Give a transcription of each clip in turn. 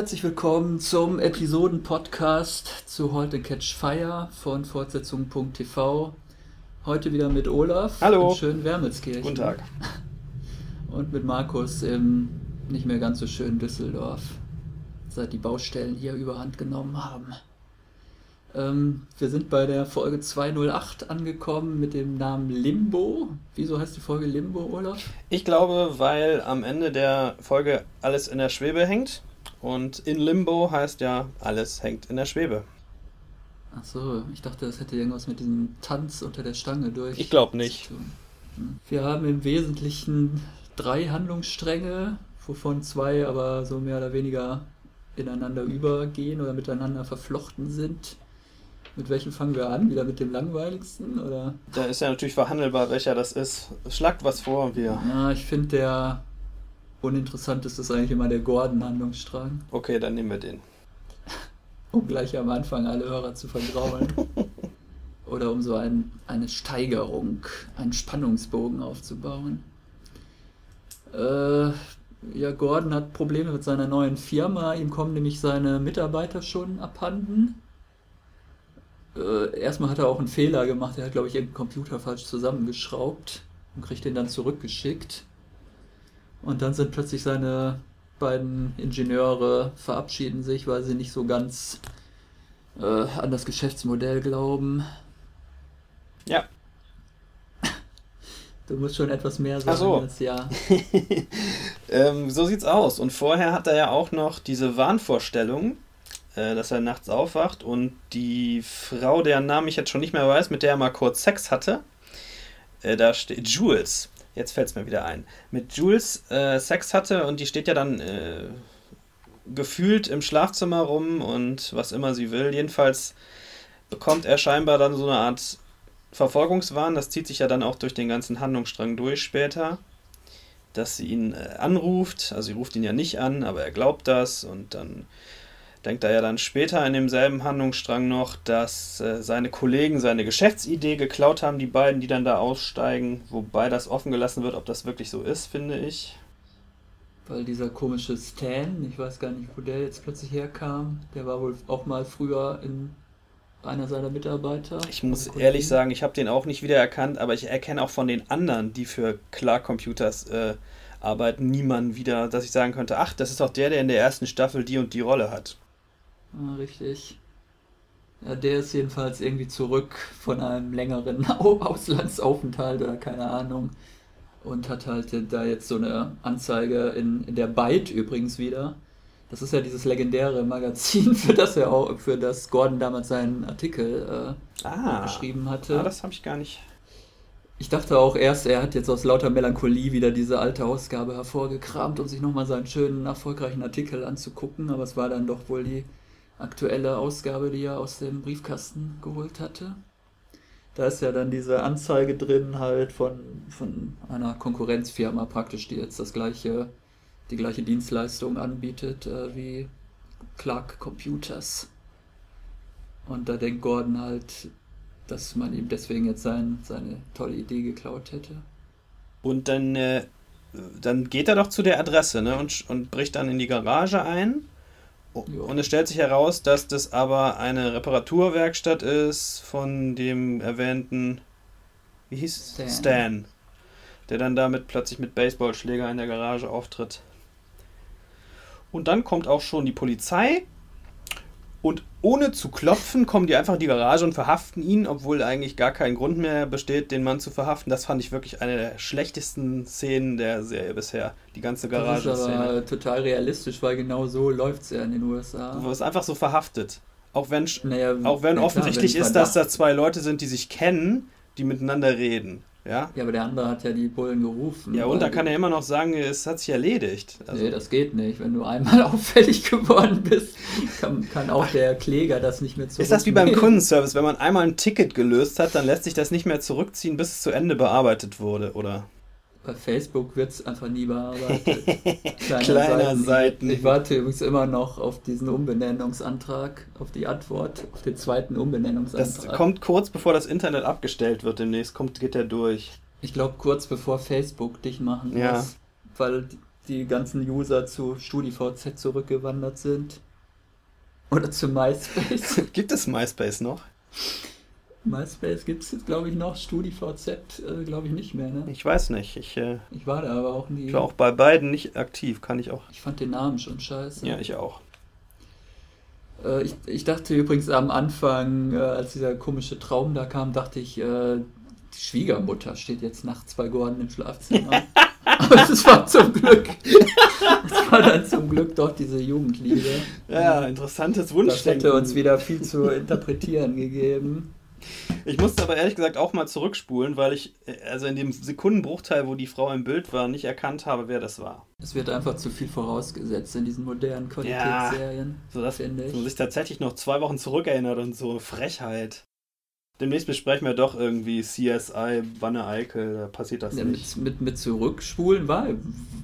herzlich willkommen zum Episoden-Podcast zu Heute Catch Fire von Fortsetzung.tv. Heute wieder mit Olaf Hallo. in schönen Wermelskirchen. Guten Tag. Und mit Markus im nicht mehr ganz so schönen Düsseldorf, seit die Baustellen hier überhand genommen haben. Ähm, wir sind bei der Folge 208 angekommen mit dem Namen Limbo. Wieso heißt die Folge Limbo, Olaf? Ich glaube, weil am Ende der Folge alles in der Schwebe hängt. Und in Limbo heißt ja, alles hängt in der Schwebe. Ach so, ich dachte, das hätte irgendwas mit diesem Tanz unter der Stange durch. Ich glaube nicht. Wir haben im Wesentlichen drei Handlungsstränge, wovon zwei aber so mehr oder weniger ineinander übergehen oder miteinander verflochten sind. Mit welchem fangen wir an? Wieder mit dem langweiligsten? Oder? Da ist ja natürlich verhandelbar, welcher das ist. Schlagt was vor wir. Ja, ich finde der uninteressanteste ist eigentlich immer der Gordon-Handlungsstrang, Okay, dann nehmen wir den. um gleich am Anfang alle Hörer zu vergraulen. Oder um so ein, eine Steigerung, einen Spannungsbogen aufzubauen. Äh, ja, Gordon hat Probleme mit seiner neuen Firma. Ihm kommen nämlich seine Mitarbeiter schon abhanden. Äh, erstmal hat er auch einen Fehler gemacht. Er hat, glaube ich, irgendeinen Computer falsch zusammengeschraubt und kriegt den dann zurückgeschickt. Und dann sind plötzlich seine beiden Ingenieure verabschieden sich, weil sie nicht so ganz äh, an das Geschäftsmodell glauben. Ja. Du musst schon etwas mehr sagen so. als ja. ähm, so sieht's aus. Und vorher hat er ja auch noch diese Wahnvorstellung, äh, dass er nachts aufwacht und die Frau, deren Namen ich jetzt schon nicht mehr weiß, mit der er mal kurz Sex hatte, äh, da steht Jules. Jetzt fällt's mir wieder ein. Mit Jules äh, Sex hatte und die steht ja dann äh, gefühlt im Schlafzimmer rum und was immer sie will. Jedenfalls bekommt er scheinbar dann so eine Art Verfolgungswahn. Das zieht sich ja dann auch durch den ganzen Handlungsstrang durch später dass sie ihn äh, anruft. Also sie ruft ihn ja nicht an, aber er glaubt das und dann denkt er ja dann später in demselben Handlungsstrang noch, dass äh, seine Kollegen seine Geschäftsidee geklaut haben, die beiden, die dann da aussteigen, wobei das offen gelassen wird, ob das wirklich so ist, finde ich. Weil dieser komische Stan, ich weiß gar nicht, wo der jetzt plötzlich herkam, der war wohl auch mal früher in einer seiner Mitarbeiter. Ich muss ehrlich sagen, ich habe den auch nicht wiedererkannt, aber ich erkenne auch von den anderen, die für Clark Computers äh, arbeiten, niemanden wieder, dass ich sagen könnte, ach, das ist doch der, der in der ersten Staffel die und die Rolle hat. Ah, richtig. Ja, der ist jedenfalls irgendwie zurück von einem längeren Au- Auslandsaufenthalt oder keine Ahnung. Und hat halt da jetzt so eine Anzeige in, in der Byte übrigens wieder. Das ist ja dieses legendäre Magazin, für das er auch, für das Gordon damals seinen Artikel äh, Ah, geschrieben hatte. ah das habe ich gar nicht. Ich dachte auch erst, er hat jetzt aus lauter Melancholie wieder diese alte Ausgabe hervorgekramt, um sich nochmal seinen schönen, erfolgreichen Artikel anzugucken, aber es war dann doch wohl die aktuelle Ausgabe, die er aus dem Briefkasten geholt hatte. Da ist ja dann diese Anzeige drin halt von, von einer Konkurrenzfirma praktisch, die jetzt das gleiche, die gleiche Dienstleistung anbietet äh, wie Clark Computers. Und da denkt Gordon halt, dass man ihm deswegen jetzt sein, seine tolle Idee geklaut hätte. Und dann, äh, dann geht er doch zu der Adresse ne, und, und bricht dann in die Garage ein. Und es stellt sich heraus, dass das aber eine Reparaturwerkstatt ist von dem erwähnten, wie hieß es? Stan. Stan. Der dann damit plötzlich mit Baseballschläger in der Garage auftritt. Und dann kommt auch schon die Polizei. Und ohne zu klopfen, kommen die einfach in die Garage und verhaften ihn, obwohl eigentlich gar kein Grund mehr besteht, den Mann zu verhaften. Das fand ich wirklich eine der schlechtesten Szenen der Serie bisher. Die ganze Das ist aber total realistisch, weil genau so läuft es ja in den USA. Du wirst einfach so verhaftet. Auch wenn, Naja, auch wenn na klar, offensichtlich wenn ist, dass da zwei Leute sind, die sich kennen, die miteinander reden. Ja? Ja, aber der andere hat ja die Bullen gerufen. Ja, und da kann er immer noch sagen, es hat sich erledigt. Also, nee, das geht nicht. Wenn du einmal auffällig geworden bist, kann, kann auch der Kläger das nicht mehr zurück. ist das wie beim Kundenservice? Wenn man einmal ein Ticket gelöst hat, dann lässt sich das nicht mehr zurückziehen, bis es zu Ende bearbeitet wurde, oder? Bei Facebook wird es einfach nie bearbeitet. Kleine Kleiner Seiten. Ich warte übrigens immer noch auf diesen Umbenennungsantrag, auf die Antwort, auf den zweiten Das Umbenennungsantrag. kommt kurz bevor das Internet abgestellt wird demnächst, kommt, geht der durch. Ich glaube, kurz bevor Facebook dich machen Ja. muss. Weil die ganzen User zu StudiVZ zurückgewandert sind. Oder zu MySpace. Gibt es MySpace noch? MySpace gibt es jetzt, glaube ich, noch. StudiVZ, äh, glaube ich, nicht mehr, ne? Ich weiß nicht. Ich, äh, ich war da aber auch nie. Ich war auch bei beiden nicht aktiv, kann ich auch. Ich fand den Namen schon scheiße. Ja, ich auch. Äh, ich, ich dachte übrigens am Anfang, äh, als dieser komische Traum da kam, dachte ich, äh, die Schwiegermutter steht jetzt nachts bei Gordon im Schlafzimmer. Aber es war zum Glück. Es war dann zum Glück doch diese Jugendliebe. Ja, interessantes Wunschdenken. Das hätte uns wieder viel zu interpretieren gegeben. Ich musste aber ehrlich gesagt auch mal zurückspulen, weil ich, also in dem Sekundenbruchteil, wo die Frau im Bild war, nicht erkannt habe, wer das war. Es wird einfach zu viel vorausgesetzt in diesen modernen Qualitätsserien. Ja, so dass man sich tatsächlich noch zwei Wochen zurückerinnert und so Frechheit. Demnächst besprechen wir doch irgendwie CSI, Wanne Eickel, da passiert das ja, nicht. Mit, mit, mit Zurückspulen war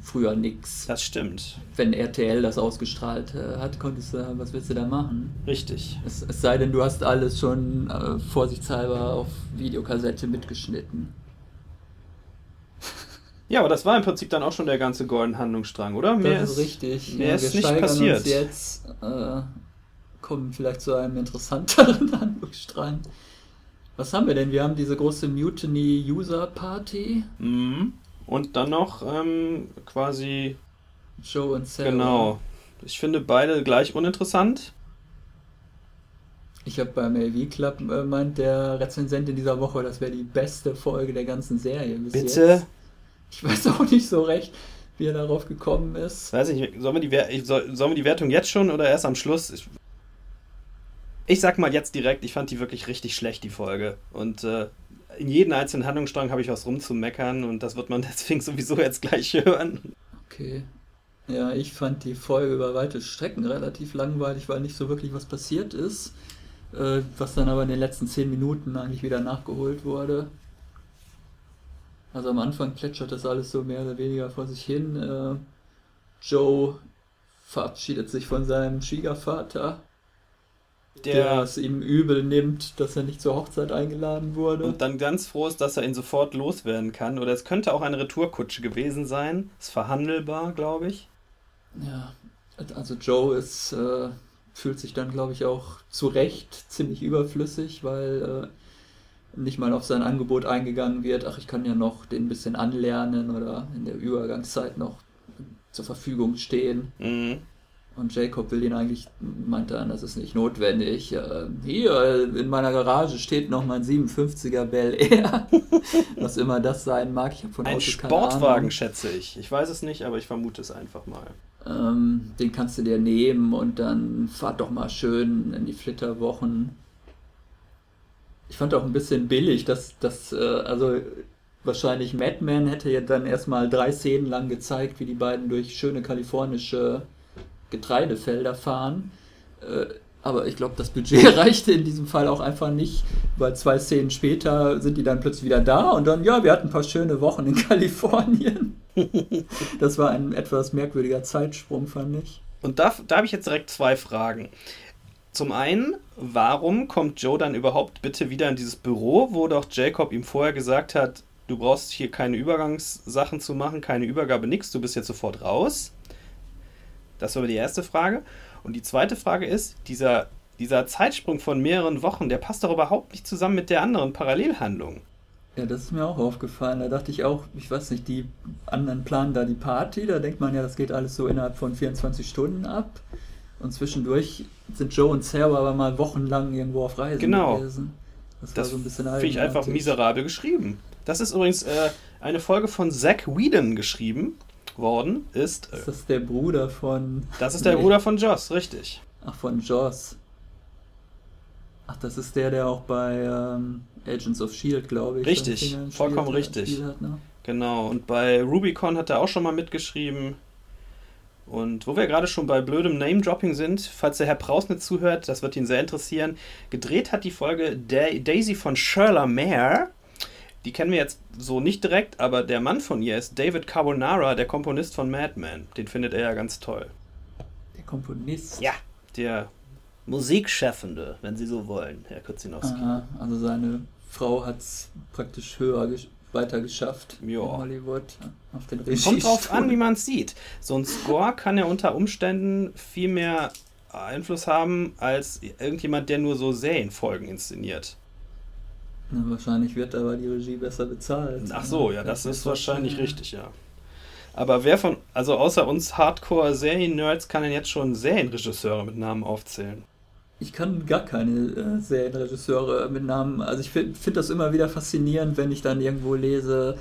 früher nichts. Das stimmt. Wenn RTL das ausgestrahlt äh, hat, konntest du, was willst du da machen? Richtig. Es, es sei denn, du hast alles schon äh, vorsichtshalber auf Videokassette mitgeschnitten. Ja, aber das war im Prinzip dann auch schon der ganze Golden Handlungsstrang, oder? Mehr das ist, richtig. Mehr ja, ist nicht passiert. Uns jetzt äh, kommen vielleicht zu einem interessanteren Handlungsstrang. Was haben wir denn? Wir haben diese große Mutiny User Party. Mhm. Und dann noch ähm, quasi. Joe und Sarah. Genau. Ich finde beide gleich uninteressant. Ich habe beim AV Club äh, meint der Rezensent in dieser Woche, das wäre die beste Folge der ganzen Serie bis Bitte? Jetzt. Ich weiß auch nicht so recht, wie er darauf gekommen ist. Weiß ich, sollen wir die, soll, sollen wir die Wertung jetzt schon oder erst am Schluss? Ich, ich sag mal jetzt direkt, ich fand die wirklich richtig schlecht, die Folge. Und äh, in jedem einzelnen Handlungsstrang habe ich was rumzumeckern und das wird man deswegen sowieso jetzt gleich hören. Okay. Ja, ich fand die Folge über weite Strecken relativ langweilig, weil nicht so wirklich was passiert ist. Äh, was dann aber in den letzten zehn Minuten eigentlich wieder nachgeholt wurde. Also am Anfang plätschert das alles so mehr oder weniger vor sich hin. Äh, Joe verabschiedet sich von seinem Schwiegervater der, es ihm übel nimmt, dass er nicht zur Hochzeit eingeladen wurde. Und dann ganz froh ist, dass er ihn sofort loswerden kann. Oder es könnte auch eine Retourkutsche gewesen sein. Ist verhandelbar, glaube ich. Ja, also Joe ist, äh, fühlt sich dann, glaube ich, auch zu Recht ziemlich überflüssig, weil äh, nicht mal auf sein Angebot eingegangen wird. Ach, ich kann ja noch den ein bisschen anlernen oder in der Übergangszeit noch zur Verfügung stehen. Mhm. Und Jacob will ihn eigentlich, meinte dann, das ist nicht notwendig. Äh, hier in meiner Garage steht noch mein 57er Bel Air. Was immer das sein mag. Ich von Ein Autos Sportwagen, schätze ich. Ich weiß es nicht, aber ich vermute es einfach mal. Ähm, den kannst du dir nehmen und dann fahrt doch mal schön in die Flitterwochen. Ich fand auch ein bisschen billig, dass das, äh, also wahrscheinlich Madman hätte ja dann erstmal drei Szenen lang gezeigt, wie die beiden durch schöne kalifornische Getreidefelder fahren. Äh, aber ich glaube, das Budget reichte in diesem Fall auch einfach nicht, weil zwei Szenen später sind die dann plötzlich wieder da und dann, ja, wir hatten ein paar schöne Wochen in Kalifornien. das war ein etwas merkwürdiger Zeitsprung, fand ich. Und da, da habe ich jetzt direkt zwei Fragen. Zum einen, warum kommt Joe dann überhaupt bitte wieder in dieses Büro, wo doch Jacob ihm vorher gesagt hat, du brauchst hier keine Übergangssachen zu machen, keine Übergabe, nix, du bist jetzt sofort raus? Das war die erste Frage. Und die zweite Frage ist, dieser, dieser Zeitsprung von mehreren Wochen, der passt doch überhaupt nicht zusammen mit der anderen Parallelhandlung. Ja, das ist mir auch aufgefallen. Da dachte ich auch, ich weiß nicht, die anderen planen da die Party, da denkt man ja, das geht alles so innerhalb von 24 Stunden ab. Und zwischendurch sind Joe und Sarah aber mal wochenlang irgendwo auf Reisen genau. gewesen. Das, das so ein bisschen Finde ich einfach miserabel geschrieben. Das ist übrigens äh, eine Folge von Zack Whedon geschrieben worden ist. Ist das der Bruder von. Das ist der nee. Bruder von Joss, richtig. Ach, von Joss. Ach, das ist der, der auch bei ähm, Agents of Shield, glaube ich. Richtig, vollkommen richtig. Hat, ne? Genau, und bei Rubicon hat er auch schon mal mitgeschrieben. Und wo wir gerade schon bei blödem Name-Dropping sind, falls der Herr Prausnitz zuhört, das wird ihn sehr interessieren. Gedreht hat die Folge Daisy von Sherla Mare die kennen wir jetzt so nicht direkt, aber der Mann von ihr ist David Carbonara, der Komponist von Mad Men. Den findet er ja ganz toll. Der Komponist? Ja, der Musikschaffende, wenn Sie so wollen, Herr Kutzinowski. Aha, also seine Frau hat es praktisch höher weiter geschafft Ja. in Hollywood. Auf den Kommt drauf an, wie man es sieht. So ein Score kann ja unter Umständen viel mehr Einfluss haben als irgendjemand, der nur so Serienfolgen inszeniert. Na, wahrscheinlich wird aber die Regie besser bezahlt. Ach so, ja, das mir ist wahrscheinlich vorstellen. richtig, ja. Aber wer von, also außer uns Hardcore-Serien-Nerds, kann denn jetzt schon Serienregisseure mit Namen aufzählen? Ich kann gar keine äh, Serienregisseure mit Namen. Also ich finde find das immer wieder faszinierend, wenn ich dann irgendwo lese,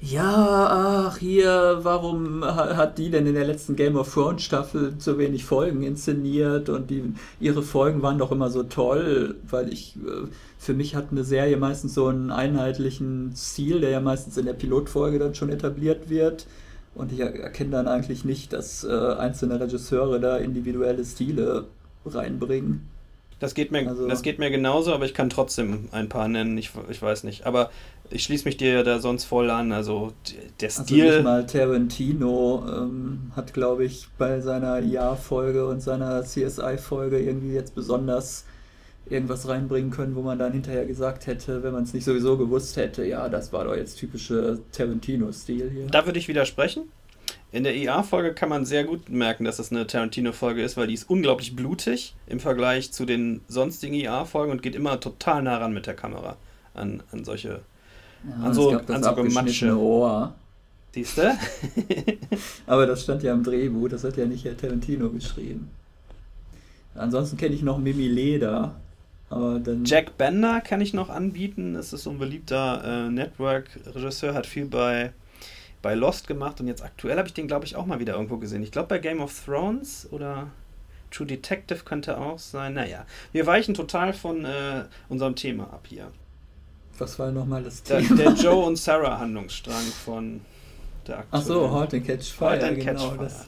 ja, ach hier, warum ha- hat die denn in der letzten Game of Thrones Staffel so wenig Folgen inszeniert und die, ihre Folgen waren doch immer so toll, weil ich, äh, für mich hat eine Serie meistens so einen einheitlichen Stil, der ja meistens in der Pilotfolge dann schon etabliert wird. Und ich er- erkenne dann eigentlich nicht, dass äh, einzelne Regisseure da individuelle Stile reinbringen. Das geht mir, Also- das geht mir genauso, aber ich kann trotzdem ein paar nennen, ich, ich weiß nicht. Aber ich schließe mich dir da sonst voll an. Also der Also Stil. nicht mal Tarantino ähm, hat, glaube ich, bei seiner IA-Folge und seiner CSI-Folge irgendwie jetzt besonders irgendwas reinbringen können, wo man dann hinterher gesagt hätte, wenn man es nicht sowieso gewusst hätte, ja, das war doch jetzt typische Tarantino-Stil hier. Da würde ich widersprechen. In der IA-Folge kann man sehr gut merken, dass das eine Tarantino-Folge ist, weil die ist unglaublich blutig im Vergleich zu den sonstigen IA-Folgen und geht immer total nah ran mit der Kamera an, an solche. Ja, an so- an so Gematsche. Ohr. Siehst du? Aber das stand ja im Drehbuch, das hat ja nicht Herr Tarantino geschrieben. Ansonsten kenne ich noch Mimi Leder. Aber dann. Jack Bender kann ich noch anbieten. Das ist so ein beliebter äh, Network-Regisseur, hat viel bei, bei Lost gemacht und jetzt aktuell habe ich den, glaube ich, auch mal wieder irgendwo gesehen. Ich glaube bei Game of Thrones oder True Detective könnte auch sein. Naja, wir weichen total von äh, unserem Thema ab hier. Was war nochmal das Der, Thema? der Joe und Sarah Handlungsstrang von der Ach so, aktuellen- Halt and Catch Fire. Halt and genau, Catch Fire.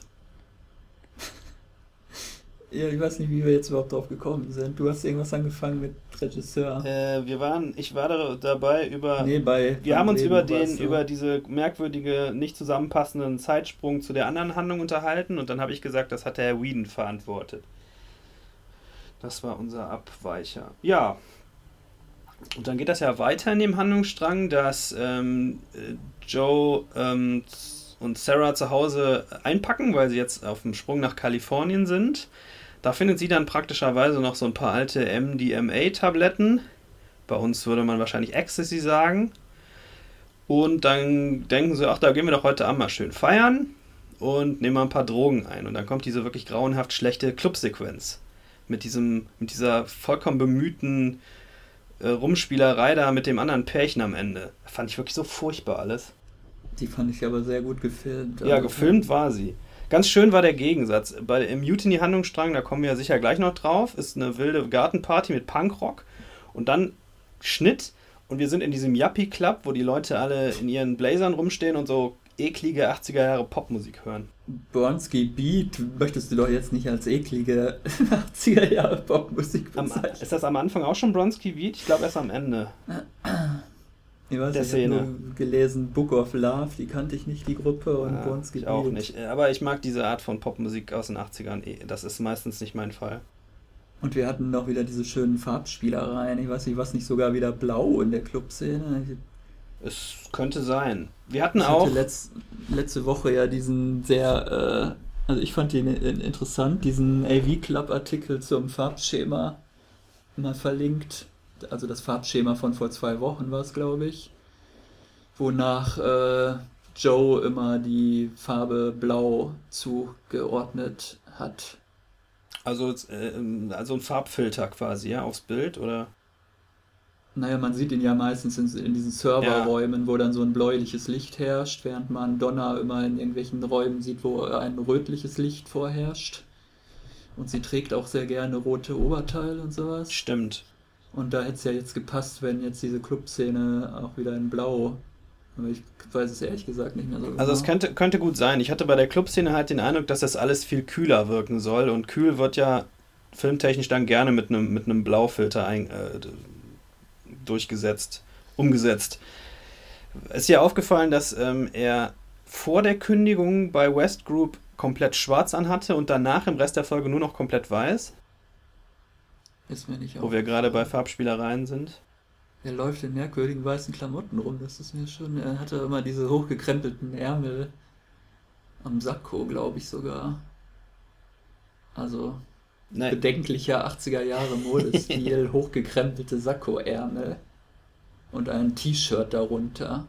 Ja, ich weiß nicht, wie wir jetzt überhaupt drauf gekommen sind. Du hast irgendwas angefangen mit Regisseur. Äh, wir waren, ich war da, dabei über. nee, bei. Wir haben uns Leben über den, du. über diese merkwürdige, nicht zusammenpassenden Zeitsprung zu der anderen Handlung unterhalten und dann habe ich gesagt, das hat der Herr Whedon verantwortet. Das war unser Abweicher. Ja. Und dann geht das ja weiter in dem Handlungsstrang, dass ähm, äh, Joe ähm, und Sarah zu Hause einpacken, weil sie jetzt auf dem Sprung nach Kalifornien sind. Da findet sie dann praktischerweise noch so ein paar alte MDMA-Tabletten. Bei uns würde man wahrscheinlich Ecstasy sagen. Und dann denken sie, ach, da gehen wir doch heute Abend mal schön feiern und nehmen mal ein paar Drogen ein. Und dann kommt diese wirklich grauenhaft schlechte Clubsequenz. Mit mit dieser vollkommen bemühten äh, Rumspielerei da mit dem anderen Pärchen am Ende. Fand ich wirklich so furchtbar alles. Die fand ich aber sehr gut gefilmt. Ja, Also, gefilmt war sie. Ganz schön war der Gegensatz. Bei, Im Mutiny-Handlungsstrang, da kommen wir ja sicher gleich noch drauf, ist eine wilde Gartenparty mit Punkrock und dann Schnitt und wir sind in diesem Yuppie-Club, wo die Leute alle in ihren Blazern rumstehen und so eklige 80er Jahre Popmusik hören. Bronski Beat möchtest du doch jetzt nicht als eklige 80er Jahre Popmusik Am, bezeichnen. ist das am Anfang auch schon Bronski Beat? Ich glaube erst am Ende. Ich weiß der nicht, ich habe Szene. nur gelesen Book of Love, die kannte ich nicht, die Gruppe, und Ja, Bronski ich auch Beat. nicht. Aber ich mag diese Art von Popmusik aus den 80ern. eh. Das ist meistens nicht mein Fall. Und wir hatten noch wieder diese schönen Farbspielereien. Ich weiß nicht, was nicht sogar wieder blau in der Clubszene. Es könnte sein. Wir hatten Ich auch. hatte letz, letzte Woche ja diesen sehr, äh, also ich fand den in- interessant, diesen AV Club Artikel zum Farbschema mal verlinkt. Also das Farbschema von vor zwei Wochen war es, glaube ich. Wonach äh, Joe immer die Farbe Blau zugeordnet hat. Also, äh, also ein Farbfilter quasi, ja, aufs Bild, oder? Naja, man sieht ihn ja meistens in, in diesen Serverräumen, wo dann so ein bläuliches Licht herrscht, während man Donner immer in irgendwelchen Räumen sieht, wo ein rötliches Licht vorherrscht. Und sie trägt auch sehr gerne rote Oberteile und sowas. Stimmt. Und da hätte es ja jetzt gepasst, wenn jetzt diese Clubszene auch wieder in Blau. Aber ich weiß es ehrlich gesagt nicht mehr so genau. Also es könnte, könnte gut sein. Ich hatte bei der Clubszene halt den Eindruck, dass das alles viel kühler wirken soll. Und kühl wird ja filmtechnisch dann gerne mit einem mit einem Blaufilter ein, äh, durchgesetzt, umgesetzt. Ist dir aufgefallen, dass ähm, er vor der Kündigung bei West Group komplett schwarz anhatte und danach im Rest der Folge nur noch komplett weiß? Ist mir nicht Wo wir gerade bei Farbspielereien sind. er läuft in merkwürdigen weißen Klamotten rum. Das ist mir schon. Er hatte immer diese hochgekrempelten Ärmel am Sakko, glaube ich sogar. Also Nein. bedenklicher 80er Jahre Modestil, hochgekrempelte Sakko-Ärmel und ein T-Shirt darunter.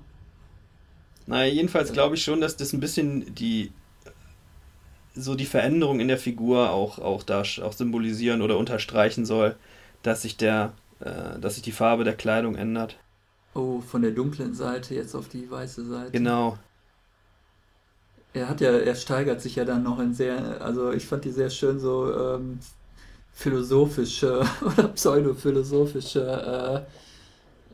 Naja, jedenfalls glaube ich schon, dass das ein bisschen die so die Veränderung in der Figur auch, auch da auch symbolisieren oder unterstreichen soll, dass sich der, äh, dass sich die Farbe der Kleidung ändert. Oh, von der dunklen Seite jetzt auf die weiße Seite. Genau. Er hat ja, er steigert sich ja dann noch in sehr, also ich fand die sehr schön so ähm, philosophische oder pseudophilosophische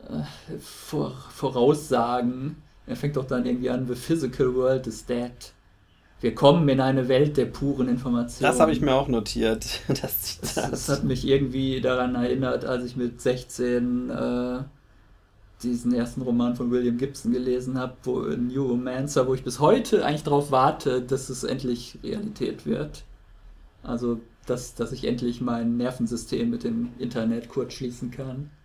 äh, äh, Vor Voraussagen. Er fängt doch dann irgendwie an, the physical world is dead. Wir kommen in eine Welt der puren Information. Das habe ich mir auch notiert. Das, das, das, hat mich irgendwie daran erinnert, als ich mit 16 äh, diesen ersten Roman von William Gibson gelesen habe, wo New Romancer, wo ich bis heute eigentlich darauf warte, dass es endlich Realität wird. Also, dass, dass ich endlich mein Nervensystem mit dem Internet kurz schließen kann.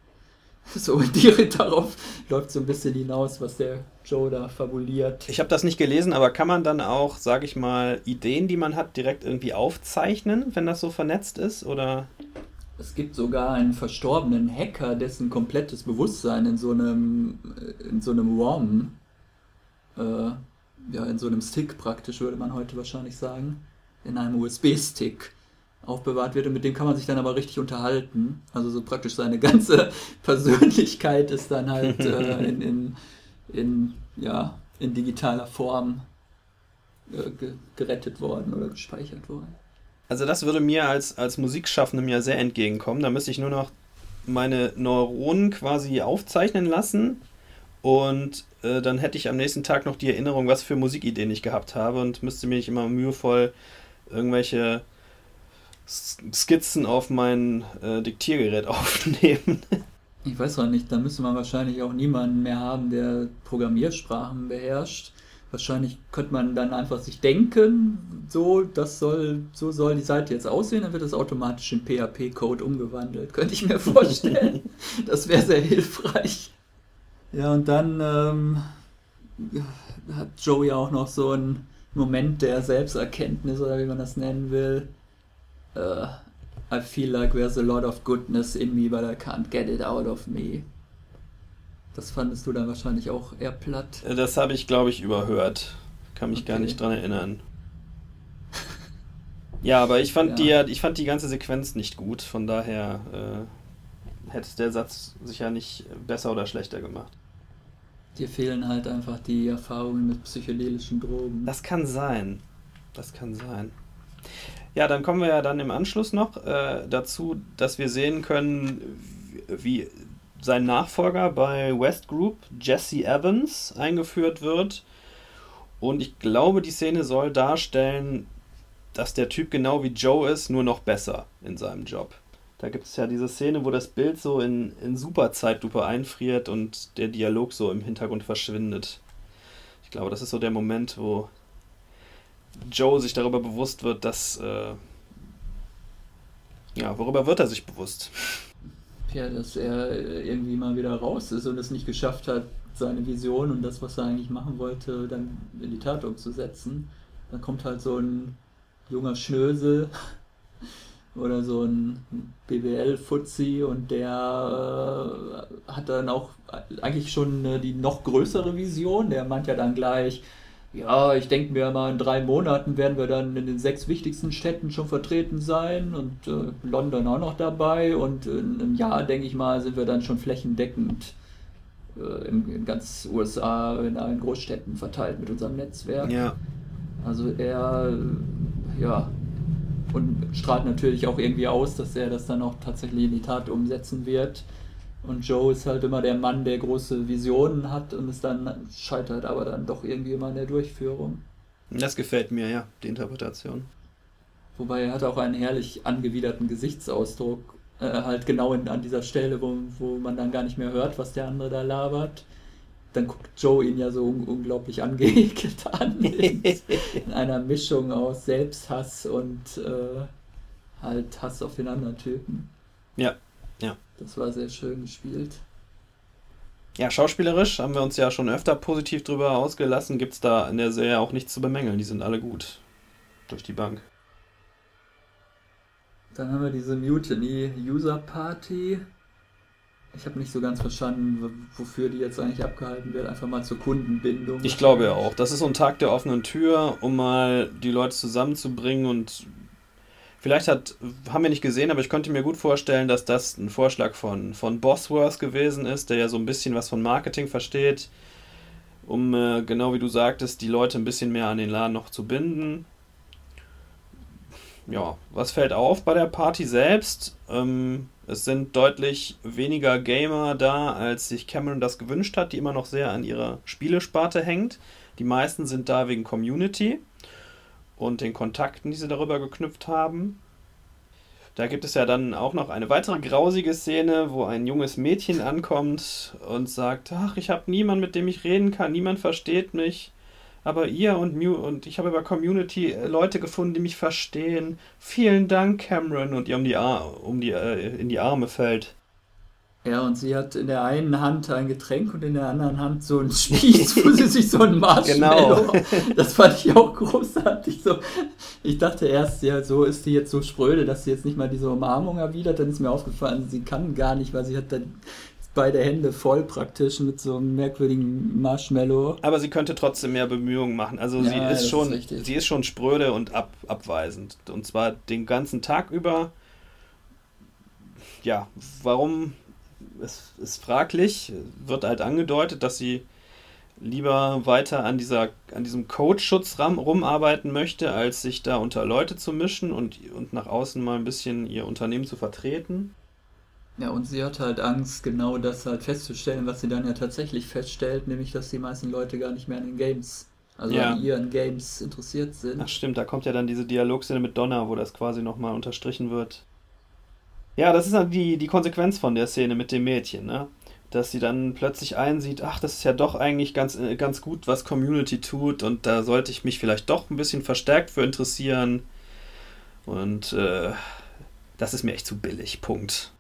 So die darauf läuft so ein bisschen hinaus, was der Joe da fabuliert. Ich habe das nicht gelesen, aber kann man dann auch, sage ich mal, Ideen, die man hat, direkt irgendwie aufzeichnen, wenn das so vernetzt ist? Oder? Es gibt sogar einen verstorbenen Hacker, dessen komplettes Bewusstsein in so einem, in so einem ROM, äh, ja, in so einem Stick praktisch, würde man heute wahrscheinlich sagen, in einem USB-Stick aufbewahrt wird und mit dem kann man sich dann aber richtig unterhalten. Also so praktisch seine ganze Persönlichkeit ist dann halt äh, in, in, in, ja, in digitaler Form äh, gerettet worden oder gespeichert worden. Also das würde mir als, als Musikschaffendem ja sehr entgegenkommen. Da müsste ich nur noch meine Neuronen quasi aufzeichnen lassen und äh, dann hätte ich am nächsten Tag noch die Erinnerung, was für Musikideen ich gehabt habe und müsste mich immer mühevoll irgendwelche Skizzen auf mein äh, Diktiergerät aufnehmen. Ich weiß auch nicht, da müsste man wahrscheinlich auch niemanden mehr haben, der Programmiersprachen beherrscht. Wahrscheinlich könnte man dann einfach sich denken, so, das soll, so soll die Seite jetzt aussehen, dann wird das automatisch in PHP-Code umgewandelt. Könnte ich mir vorstellen. das wäre sehr hilfreich. Ja, und dann ähm, hat Joe ja auch noch so einen Moment der Selbsterkenntnis oder wie man das nennen will uh, I feel like there's a lot of goodness in me, but I can't get it out of me. Das fandest du dann wahrscheinlich auch eher platt. Äh, das habe ich, glaube ich, überhört. Kann mich okay. gar nicht dran erinnern. ja, aber ich fand, ja. die, ich fand die ganze Sequenz nicht gut. Von daher äh, hätte der Satz sicher nicht besser oder schlechter gemacht. Dir fehlen halt einfach die Erfahrungen mit psychedelischen Drogen. Das kann sein. Das kann sein. Ja, dann kommen wir ja dann im Anschluss noch äh, dazu, dass wir sehen können, wie sein Nachfolger bei West Group, Jesse Evans, eingeführt wird. Und ich glaube, die Szene soll darstellen, dass der Typ genau wie Joe ist, nur noch besser in seinem Job. Da gibt es ja diese Szene, wo das Bild so in, in Superzeitlupe einfriert und der Dialog so im Hintergrund verschwindet. Ich glaube, das ist so der Moment, wo Joe sich darüber bewusst wird, dass. Äh, ja, worüber wird er sich bewusst? Ja, dass er irgendwie mal wieder raus ist und es nicht geschafft hat, seine Vision und das, was er eigentlich machen wollte, dann in die Tat umzusetzen. Dann kommt halt so ein junger Schnösel oder so ein BWL-Fuzzi und der äh, hat dann auch eigentlich schon äh, die noch größere Vision. Der meint ja dann gleich, ja, ich denke mir mal, in drei Monaten werden wir dann in den sechs wichtigsten Städten schon vertreten sein und äh, London auch noch dabei und in einem Jahr, denke ich mal, sind wir dann schon flächendeckend äh, in, in, ganz USA, in allen Großstädten verteilt mit unserem Netzwerk. Ja. Also er, ja, und strahlt natürlich auch irgendwie aus, dass er das dann auch tatsächlich in die Tat umsetzen wird. Und Joe ist halt immer der Mann, der große Visionen hat und es dann scheitert aber dann doch irgendwie immer in der Durchführung. Das gefällt mir, ja, die Interpretation. Wobei er hat auch einen herrlich angewiderten Gesichtsausdruck, äh, halt genau in, an dieser Stelle, wo, wo man dann gar nicht mehr hört, was der andere da labert. Dann guckt Joe ihn ja so un unglaublich angeekelt an, in, in, einer Mischung aus Selbsthass und äh, halt Hass auf den anderen Typen. Ja, ja. Das war sehr schön gespielt. Ja, schauspielerisch haben wir uns ja schon öfter positiv drüber ausgelassen. Gibt es da in der Serie auch nichts zu bemängeln. Die sind alle gut. Durch die Bank. Dann haben wir diese Mutiny User Party. Ich habe nicht so ganz verstanden, wofür die jetzt eigentlich abgehalten wird. Einfach mal zur Kundenbindung. Ich glaube ja auch. Das ist so ein Tag der offenen Tür, um mal die Leute zusammenzubringen und vielleicht hat, haben wir nicht gesehen, aber ich könnte mir gut vorstellen, dass das ein Vorschlag von, von Bosworth gewesen ist, der ja so ein bisschen was von Marketing versteht, um äh, genau wie du sagtest, die Leute ein bisschen mehr an den Laden noch zu binden ja, was fällt auf bei der Party selbst? Ähm, es sind deutlich weniger Gamer da, als sich Cameron das gewünscht hat, die immer noch sehr an ihrer Spielesparte hängt. Die meisten sind da wegen Community und den Kontakten, die sie darüber geknüpft haben. Da gibt es ja dann auch noch eine weitere grausige Szene, wo ein junges Mädchen ankommt und sagt, ach, ich habe niemanden, mit dem ich reden kann, niemand versteht mich aber ihr und Mew und ich habe über Community äh, Leute gefunden, die mich verstehen. Vielen Dank, Cameron. Und ihr um die, Ar um die äh, in die Arme fällt. Ja, und sie hat in der einen Hand ein Getränk und in der anderen Hand so ein Spieß, wo sie sich so ein Marshmallow. Genau. Das fand ich auch großartig. So, ich dachte erst, ja, so ist die jetzt so spröde, dass sie jetzt nicht mal diese Umarmung erwidert. Dann ist mir aufgefallen, sie kann gar nicht, weil sie hat dann beide Hände voll praktisch mit so einem merkwürdigen Marshmallow. Aber sie könnte trotzdem mehr Bemühungen machen. Also ja, sie ist schon, ist sie ist schon spröde und ab, abweisend. Und zwar den ganzen Tag über. Ja, warum ist, ist fraglich. Wird halt angedeutet, dass sie lieber weiter an dieser an diesem Codeschutz rumarbeiten möchte, als sich da unter Leute zu mischen und, und nach außen mal ein bisschen ihr Unternehmen zu vertreten. Ja, und sie hat halt Angst, genau das halt festzustellen, was sie dann ja tatsächlich feststellt, nämlich, dass die meisten Leute gar nicht mehr an den Games, also ja. an ihren Games interessiert sind. Ach stimmt, da kommt ja dann diese Dialogszene mit Donna, wo das quasi nochmal unterstrichen wird. Ja, das ist dann die, die Konsequenz von der Szene mit dem Mädchen, ne? Dass sie dann plötzlich einsieht, ach, das ist ja doch eigentlich ganz, äh, ganz gut, was Community tut und da sollte ich mich vielleicht doch ein bisschen verstärkt für interessieren. Und äh, das ist mir echt zu billig, Punkt.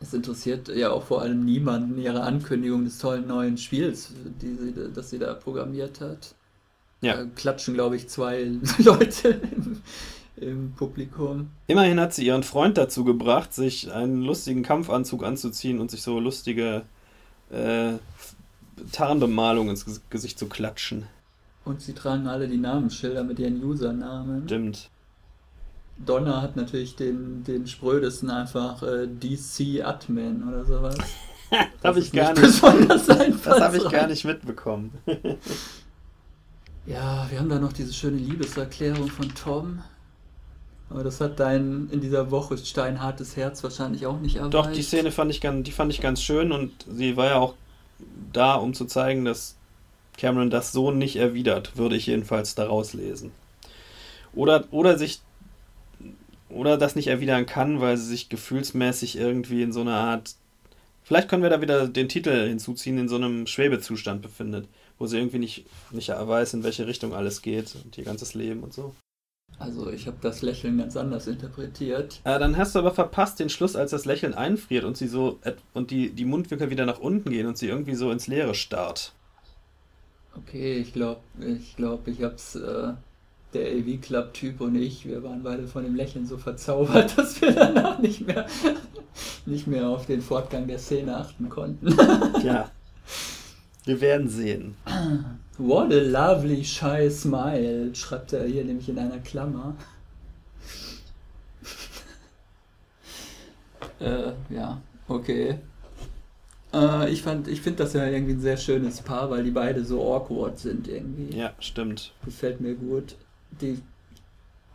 Es interessiert ja auch vor allem niemanden ihre Ankündigung des tollen neuen Spiels, die sie, das sie da programmiert hat. Ja. Da klatschen, glaube ich, zwei Leute im, im, Publikum. Immerhin hat sie ihren Freund dazu gebracht, sich einen lustigen Kampfanzug anzuziehen und sich so lustige äh, Tarnbemalung ins Gesicht zu klatschen. Und sie tragen alle die Namensschilder mit ihren Usernamen. Stimmt. Donner hat natürlich den, den sprödesten einfach äh, DC Admin oder sowas. habe ich gar nicht. Besonders das habe ich gar nicht mitbekommen. ja, wir haben da noch diese schöne Liebeserklärung von Tom. Aber das hat dein in dieser Woche steinhartes Herz wahrscheinlich auch nicht erreicht. Doch, die Szene fand ich ganz, die fand ich ganz schön und sie war ja auch da, um zu zeigen, dass Cameron das so nicht erwidert, würde ich jedenfalls daraus lesen. Oder, oder sich oder das nicht erwidern kann, weil sie sich gefühlsmäßig irgendwie in so einer Art. Vielleicht können wir da wieder den Titel hinzuziehen, in so einem Schwebezustand befindet, wo sie irgendwie nicht, nicht weiß, in welche Richtung alles geht und ihr ganzes Leben und so. Also ich habe das Lächeln ganz anders interpretiert. Äh, dann hast du aber verpasst den Schluss, als das Lächeln einfriert und sie so und die, die Mundwinkel wieder nach unten gehen und sie irgendwie so ins Leere starrt. Okay, ich glaube, ich glaube, ich habe es äh, der AV Club Typ und ich, wir waren beide von dem Lächeln so verzaubert, dass wir danach nicht mehr, nicht mehr auf den Fortgang der Szene achten konnten. ja. Wir werden sehen. What a lovely shy smile, schreibt er hier nämlich in einer Klammer. äh, ja, okay. Äh, ich ich finde das ja irgendwie ein sehr schönes Paar, weil die beide so awkward sind irgendwie. Ja, stimmt. Gefällt mir gut die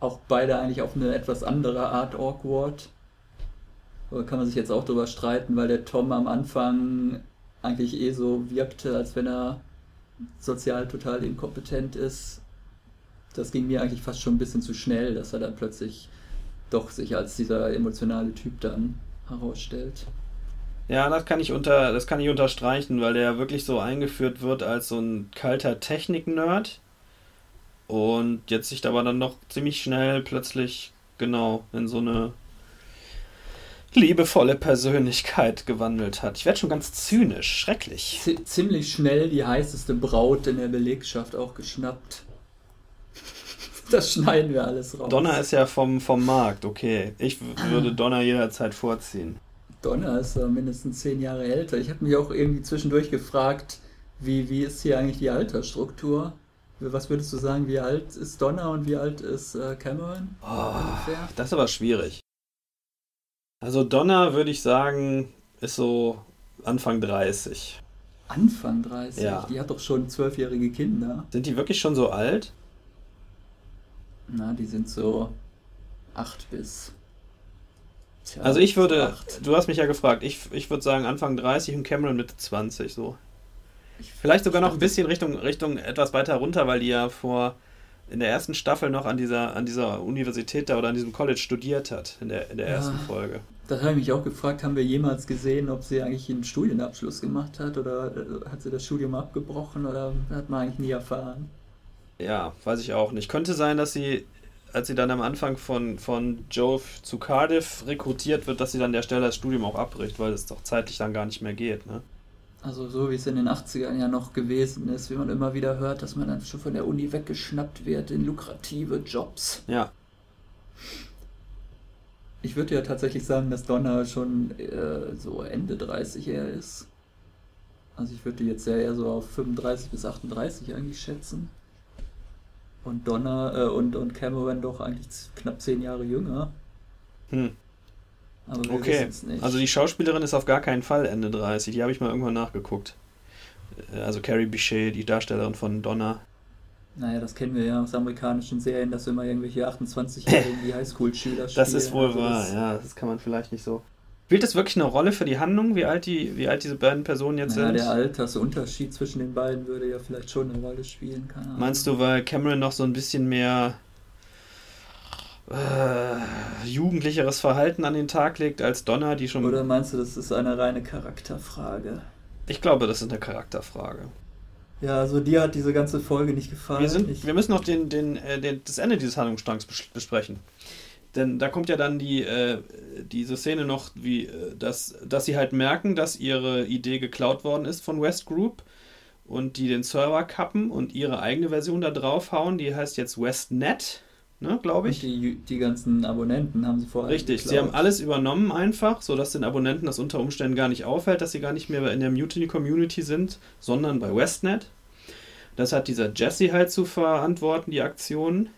auch beide eigentlich auf eine etwas andere Art awkward. Da kann man sich jetzt auch drüber streiten, weil der Tom am Anfang eigentlich eh so wirkte, als wenn er sozial total inkompetent ist. Das ging mir eigentlich fast schon ein bisschen zu schnell, dass er dann plötzlich doch sich als dieser emotionale Typ dann herausstellt. Ja, das kann ich unter, das kann ich unterstreichen, weil der wirklich so eingeführt wird als so ein kalter Technik-Nerd und jetzt sich aber dann noch ziemlich schnell plötzlich genau in so eine liebevolle Persönlichkeit gewandelt hat. Ich werde schon ganz zynisch, schrecklich. Z ziemlich schnell die heißeste Braut in der Belegschaft auch geschnappt. Das schneiden wir alles raus. Donner ist ja vom, vom Markt, okay. Ich würde Donner jederzeit vorziehen. Donner ist ja mindestens zehn Jahre älter. Ich habe mich auch irgendwie zwischendurch gefragt, wie, wie ist hier eigentlich die Altersstruktur? Was würdest du sagen, wie alt ist Donner und wie alt ist äh, Cameron? Oh, das ist aber schwierig. Also Donner würde ich sagen, ist so Anfang 30. Anfang 30? Ja. Die hat doch schon zwölfjährige Kinder. Sind die wirklich schon so alt? Na, die sind so acht bis. Tja, also ich würde, acht. du hast mich ja gefragt, ich, ich würde sagen Anfang 30 und Cameron Mitte 20 so. Ich, Vielleicht sogar noch ein bisschen Richtung, Richtung etwas weiter runter, weil die ja vor in der ersten Staffel noch an dieser, an dieser Universität da oder an diesem College studiert hat, in der, in der ja, ersten Folge. Da habe ich mich auch gefragt, haben wir jemals gesehen, ob sie eigentlich einen Studienabschluss gemacht hat oder äh, hat sie das Studium abgebrochen oder hat man eigentlich nie erfahren? Ja, weiß ich auch nicht. Könnte sein, dass sie, als sie dann am Anfang von, von Jove zu Cardiff rekrutiert wird, dass sie dann der Stelle das Studium auch abbricht, weil es doch zeitlich dann gar nicht mehr geht, ne? Also so wie es in den 80ern ja noch gewesen ist, wie man immer wieder hört, dass man dann schon von der Uni weggeschnappt wird in lukrative Jobs. Ja. Ich würde ja tatsächlich sagen, dass Donner schon äh, so Ende 30 er ist. Also ich würde jetzt ja eher so auf 35 bis 38 eigentlich schätzen. Und Donner äh, und, und Cameron doch eigentlich knapp 10 Jahre jünger. Hm. Okay, also die Schauspielerin ist auf gar keinen Fall Ende 30. Die habe ich mal irgendwann nachgeguckt. Äh, also Carrie Bichet, die Darstellerin von Donna. Naja, das kennen wir ja aus amerikanischen Serien, dass immer irgendwelche 28-Jährigen die Highschool-Schüler spielen. Das ist wohl also wahr, ja, das kann man vielleicht nicht so. Spielt das wirklich eine Rolle für die Handlung, wie alt, die, wie alt diese beiden Personen jetzt naja, sind? Ja, der Altersunterschied zwischen den beiden würde ja vielleicht schon eine Rolle spielen. Keine Meinst du, weil Cameron noch so ein bisschen mehr äh, jugendlicheres Verhalten an den Tag legt als Donna, die schon. Oder meinst du, das ist eine reine Charakterfrage? Ich glaube, das ist eine Charakterfrage. Ja, also dir hat diese ganze Folge nicht gefallen. Wir, sind, wir müssen noch den, den, äh, den, das Ende dieses Handlungsstrangs besprechen. Denn da kommt ja dann die, äh, diese Szene noch, wie, äh, dass, dass sie halt merken, dass ihre Idee geklaut worden ist von West Group und die den Server kappen und ihre eigene Version da draufhauen. Die heißt jetzt WestNet ne, glaube ich. Die, die ganzen Abonnenten haben sie vorher. Richtig, sie haben alles übernommen einfach, sodass den Abonnenten das unter Umständen gar nicht auffällt, dass sie gar nicht mehr in der Mutiny-Community sind, sondern bei Westnet. Das hat dieser Jesse halt zu verantworten, die Aktion.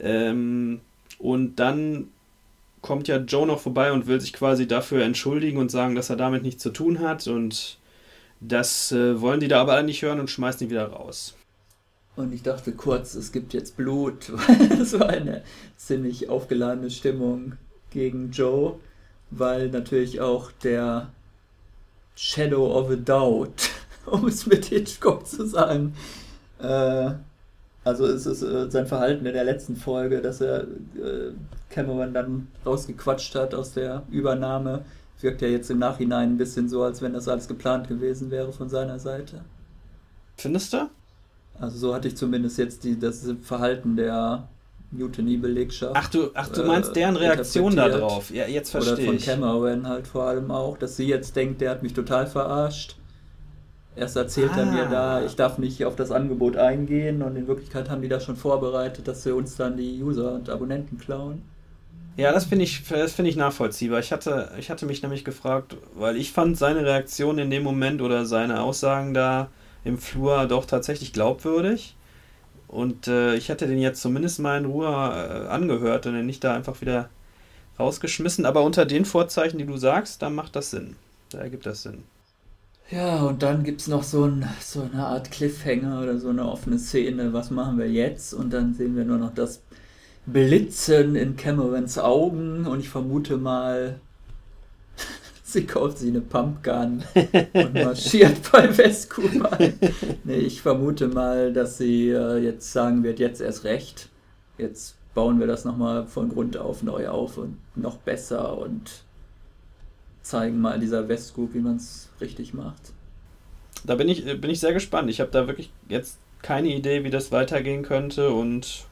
Ähm, und dann kommt ja Joe noch vorbei und will sich quasi dafür entschuldigen und sagen, dass er damit nichts zu tun hat. Und das äh, wollen die da aber alle nicht hören und schmeißen ihn wieder raus. Und ich dachte kurz, es gibt jetzt Blut, weil es war eine ziemlich aufgeladene Stimmung gegen Joe, weil natürlich auch der Shadow of a Doubt, um es mit Hitchcock zu sagen, äh, also es ist äh, sein Verhalten in der letzten Folge, dass er äh, Cameron dann rausgequatscht hat aus der Übernahme, wirkt ja jetzt im Nachhinein ein bisschen so, als wenn das alles geplant gewesen wäre von seiner Seite. Findest du? Also so hatte ich zumindest jetzt die, das Verhalten der Mutiny-Belegschaft. Ach du, ach, du meinst äh, deren Reaktion darauf. Ja, jetzt verstehe ich. Oder von Cameron halt vor allem auch, dass sie jetzt denkt, der hat mich total verarscht. Erst erzählt ah. er mir da, ah. ich darf nicht auf das Angebot eingehen und in Wirklichkeit haben die das schon vorbereitet, dass sie uns dann die User und Abonnenten klauen. Ja, das finde ich, das ich nachvollziehbar. Ich hatte, ich hatte mich nämlich gefragt, weil ich fand seine Reaktion in dem Moment oder seine Aussagen da im Flur doch tatsächlich glaubwürdig. Und äh, ich hätte den jetzt zumindest mal in Ruhe äh, angehört und den nicht da einfach wieder rausgeschmissen. Aber unter den Vorzeichen, die du sagst, da macht das Sinn. Da ergibt das Sinn. Ja, und dann gibt es noch so, ein, so eine Art Cliffhanger oder so eine offene Szene. Was machen wir jetzt? Und dann sehen wir nur noch das Blitzen in Camerons Augen. Und ich vermute mal, Sie kauft sich eine Pumpgun und marschiert bei ein. Nee, ich vermute mal, dass sie äh, jetzt sagen wird, jetzt erst recht. Jetzt bauen wir das nochmal von Grund auf neu auf und noch besser und zeigen mal dieser Westcoup, wie man es richtig macht. Da bin ich, bin ich sehr gespannt. Ich habe da wirklich jetzt keine Idee, wie das weitergehen könnte und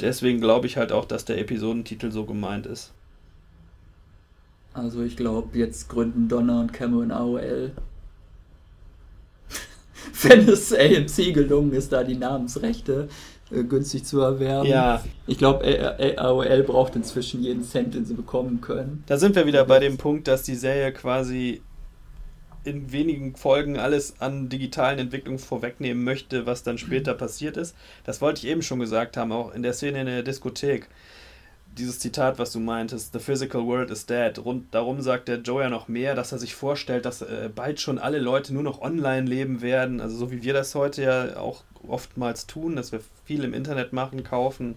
deswegen glaube ich halt auch, dass der Episodentitel so gemeint ist. Also ich glaube, jetzt gründen Donner und Cameron AOL. Wenn es AMC gelungen ist, da die Namensrechte äh, günstig zu erwerben. Ja. Ich glaube, AOL braucht inzwischen jeden Cent, den sie bekommen können. Da sind wir wieder bei dem Punkt, dass die Serie quasi in wenigen Folgen alles an digitalen Entwicklungen vorwegnehmen möchte, was dann später passiert ist. Das wollte ich eben schon gesagt haben, auch in der Szene in der Diskothek. Dieses Zitat, was du meintest, The physical world is dead. Rund, darum sagt der Joe ja noch mehr, dass er sich vorstellt, dass äh, bald schon alle Leute nur noch online leben werden. Also so wie wir das heute ja auch oftmals tun, dass wir viel im Internet machen, kaufen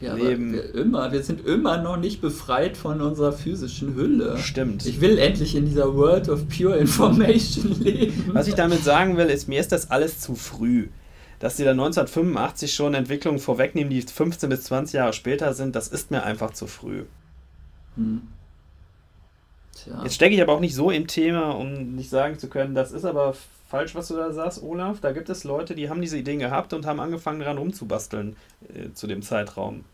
ja, leben. Wir, immer, wir sind immer noch nicht befreit von unserer physischen Hülle. Stimmt. Ich will endlich in dieser World of Pure Information leben. Was ich damit sagen will, ist, mir ist das alles zu früh. Dass sie da 1985 schon Entwicklungen vorwegnehmen, die 15 bis 20 Jahre später sind, das ist mir einfach zu früh. Hm. Tja. Jetzt stecke ich aber auch nicht so im Thema, um nicht sagen zu können, das ist aber falsch, was du da sagst, Olaf. Da gibt es Leute, die haben diese Ideen gehabt und haben angefangen daran rumzubasteln äh, zu dem Zeitraum.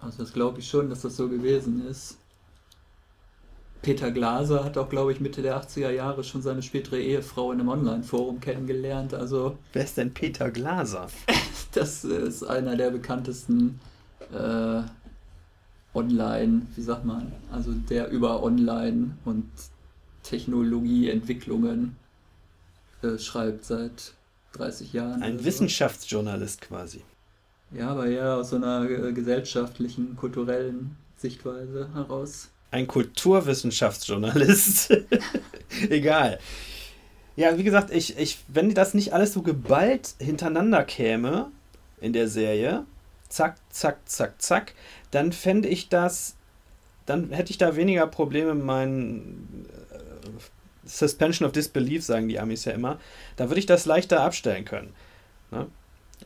Also das glaube ich schon, dass das so gewesen ist. Peter Glaser hat auch, glaube ich, Mitte der 80er Jahre schon seine spätere Ehefrau in einem Online-Forum kennengelernt. Also Wer ist denn Peter Glaser? das ist einer der bekanntesten äh, Online, wie sagt man, also der über Online und Technologieentwicklungen äh, schreibt seit 30 Jahren. Ein so. Wissenschaftsjournalist quasi. Ja, aber eher aus so einer äh, gesellschaftlichen, kulturellen Sichtweise heraus. Ein Kulturwissenschaftsjournalist. Egal. Ja, wie gesagt, ich, ich, wenn das nicht alles so geballt hintereinander käme in der Serie, zack, zack, zack, zack, dann fände ich das, dann hätte ich da weniger Probleme, meinen Suspension of Disbelief, sagen die Amis ja immer, da würde ich das leichter abstellen können. Ne?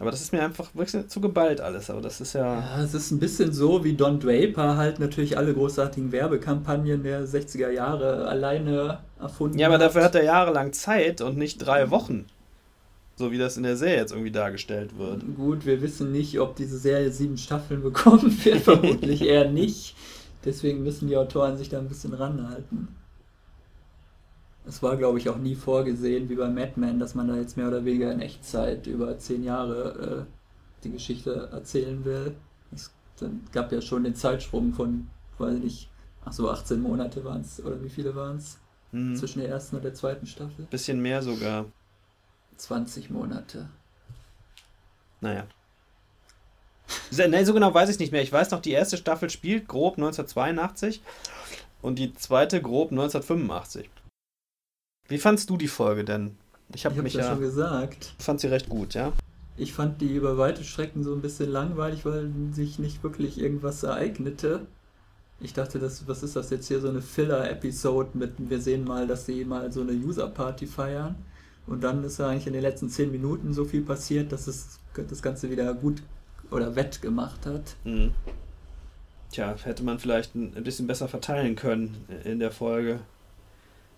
Aber das ist mir einfach wirklich zu geballt alles. Aber das ist ja. Ja, es ist ein bisschen so, wie Don Draper halt natürlich alle großartigen Werbekampagnen der 60er Jahre alleine erfunden Ja, aber hat. dafür hat er jahrelang Zeit und nicht drei Wochen. So wie das in der Serie jetzt irgendwie dargestellt wird. Gut, wir wissen nicht, ob diese Serie sieben Staffeln bekommen wird. Vermutlich eher nicht. Deswegen müssen die Autoren sich da ein bisschen ranhalten es war, glaube ich, auch nie vorgesehen, wie bei Mad Men, dass man da jetzt mehr oder weniger in Echtzeit über zehn Jahre äh, die Geschichte erzählen will. Es gab ja schon den Zeitsprung von, weiß ich nicht, ach so, 18 Monate waren es, oder wie viele waren es? Mhm. Zwischen der ersten und der zweiten Staffel? Bisschen mehr sogar. 20 Monate. Naja. Ne, so genau weiß ich nicht mehr. Ich weiß noch, die erste Staffel spielt grob 1982 und die zweite grob 1985. Wie fandst du die Folge denn? Ich habe hab mich ja schon gesagt. Fand sie recht gut, ja? Ich fand die über weite Strecken so ein bisschen langweilig, weil sich nicht wirklich irgendwas ereignete. Ich dachte, das, was ist das jetzt hier, so eine Filler-Episode mit, wir sehen mal, dass sie mal so eine User-Party feiern. Und dann ist eigentlich in den letzten zehn Minuten so viel passiert, dass es das Ganze wieder gut oder wett gemacht hat. Mhm. Tja, hätte man vielleicht ein bisschen besser verteilen können in der Folge.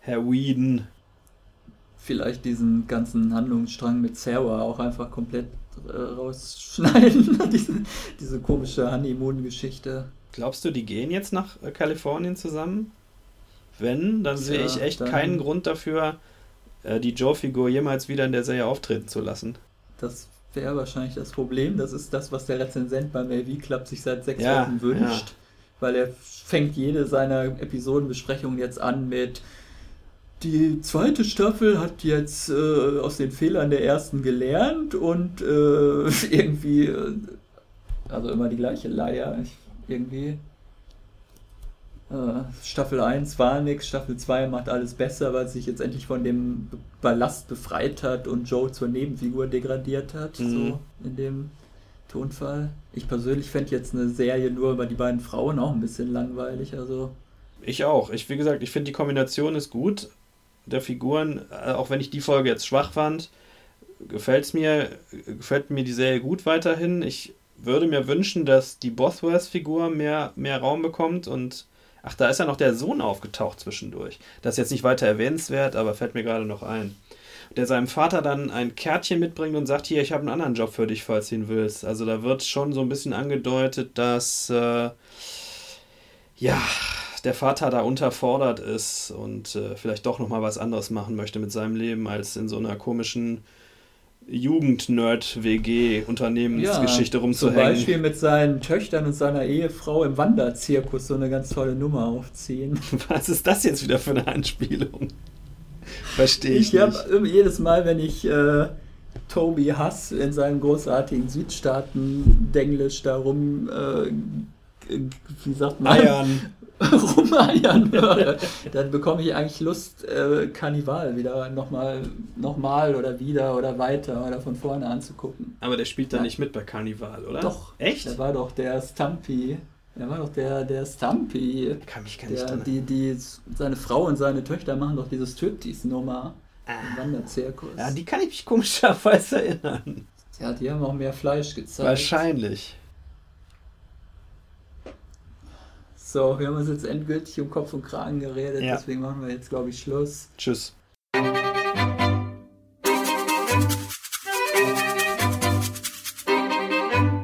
Herr Whedon vielleicht diesen ganzen Handlungsstrang mit Sarah auch einfach komplett äh, rausschneiden. diese, diese komische Honeymoon-Geschichte. Glaubst du, die gehen jetzt nach äh, Kalifornien zusammen? Wenn, dann ja, sehe ich echt keinen Grund dafür, äh, die Joe-Figur jemals wieder in der Serie auftreten zu lassen. Das wäre wahrscheinlich das Problem. Das ist das, was der Rezensent beim AV Club sich seit sechs ja, Wochen wünscht. Ja. Weil er fängt jede seiner Episodenbesprechungen jetzt an mit die zweite Staffel hat jetzt äh, aus den Fehlern der ersten gelernt und äh, irgendwie, äh, also immer die gleiche Leier, ich, irgendwie. Äh, Staffel 1 war nichts, Staffel 2 macht alles besser, weil sich jetzt endlich von dem Ballast befreit hat und Joe zur Nebenfigur degradiert hat, mhm. so in dem Tonfall. Ich persönlich fände jetzt eine Serie nur über die beiden Frauen auch ein bisschen langweilig, also. Ich auch. Ich, wie gesagt, ich finde die Kombination ist gut, der Figuren, äh, auch wenn ich die Folge jetzt schwach fand, gefällt's mir, gefällt mir die Serie gut weiterhin. Ich würde mir wünschen, dass die Bothworth-Figur mehr, mehr Raum bekommt und ach, da ist ja noch der Sohn aufgetaucht zwischendurch. Das ist jetzt nicht weiter erwähnenswert, aber fällt mir gerade noch ein. Der seinem Vater dann ein Kärtchen mitbringt und sagt, hier, ich habe einen anderen Job für dich, falls du ihn willst. Also da wird schon so ein bisschen angedeutet, dass äh, ja, der Vater da unterfordert ist und äh, vielleicht doch nochmal was anderes machen möchte mit seinem Leben, als in so einer komischen Jugend-Nerd-WG-Unternehmensgeschichte ja, rumzuhängen. Zum Beispiel mit seinen Töchtern und seiner Ehefrau im Wanderzirkus so eine ganz tolle Nummer aufziehen. Was ist das jetzt wieder für eine Anspielung? Verstehe ich, ich nicht. Ich habe jedes Mal, wenn ich äh, Toby Hass in seinem großartigen Südstaaten-Denglisch darum, äh, wie sagt man? Eiern. rumeiern höre, dann bekomme ich eigentlich Lust, äh, Karnival wieder nochmal noch mal oder wieder oder weiter oder von vorne anzugucken. Aber der spielt da ja. nicht mit bei Karnival, oder? Doch. Echt? Der war doch der Stumpy. Er war doch der, der Stumpy. Kann mich gar der, nicht dran die, die, Seine Frau und seine Töchter machen doch diese Striptease-Nummer ah. im Wanderzirkus. Ja, die kann ich mich komischerweise erinnern. Ja, die haben auch mehr Fleisch gezeigt. Wahrscheinlich. So, wir haben uns jetzt endgültig um Kopf und Kragen geredet, ja. deswegen machen wir jetzt, glaube ich, Schluss. Tschüss.